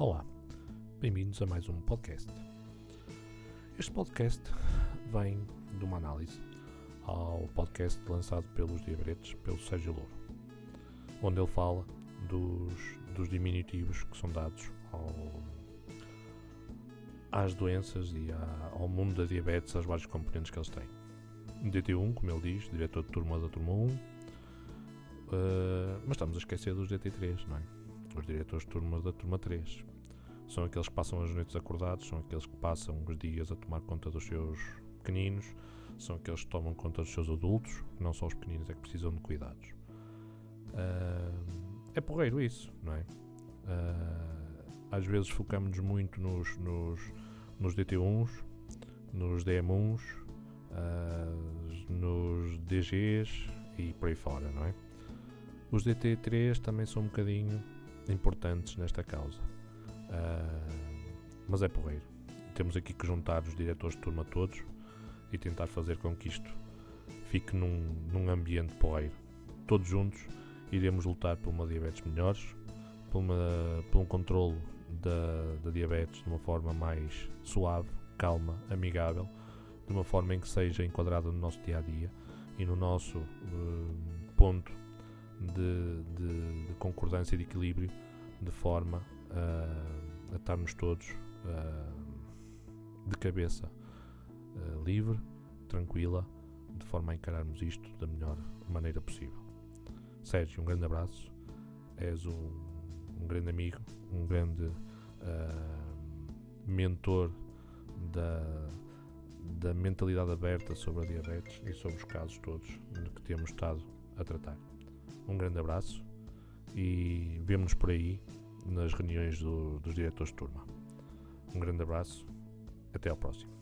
Olá, bem-vindos a mais um podcast. Este podcast vem de uma análise ao podcast lançado pelos Diabretes, pelo Sérgio Louro, onde ele fala dos, dos diminutivos que são dados ao, às doenças e à, ao mundo da diabetes, aos vários componentes que eles têm. DT1, como ele diz, diretor de turma da turma 1, uh, mas estamos a esquecer dos DT3, não é? Os diretores de turma da turma 3. São aqueles que passam as noites acordados, são aqueles que passam os dias a tomar conta dos seus pequeninos, são aqueles que tomam conta dos seus adultos, que não só os pequeninos é que precisam de cuidados. Uh, é porreiro isso, não é? Uh, às vezes focamos-nos muito nos, nos, nos DT1s, nos DM1s, uh, ah, nos DGs e por aí fora, não é? Os DT3 também são um bocadinho importantes nesta causa. Uh, mas é porreiro. Temos aqui que juntar os diretores de turma todos e tentar fazer com que isto fique num, num ambiente porreiro. Todos juntos iremos lutar por uma diabetes melhores, por, uma, por um controle da, da diabetes de uma forma mais suave, calma, amigável, de uma forma em que seja enquadrada no nosso dia a dia e no nosso uh, ponto de, de, de, concordância e de equilíbrio, de forma uh, a estarmos todos uh, de cabeça uh, livre, tranquila, de forma a encararmos isto da melhor maneira possível. Sérgio, um grande abraço. És um, um grande amigo, um grande mentor da, da mentalidade aberta sobre a diabetes e sobre os casos todos que temos estado a tratar. Um grande abraço e vemo-nos por aí nas reuniões do, dos diretores de turma. Um grande abraço, até ao próximo.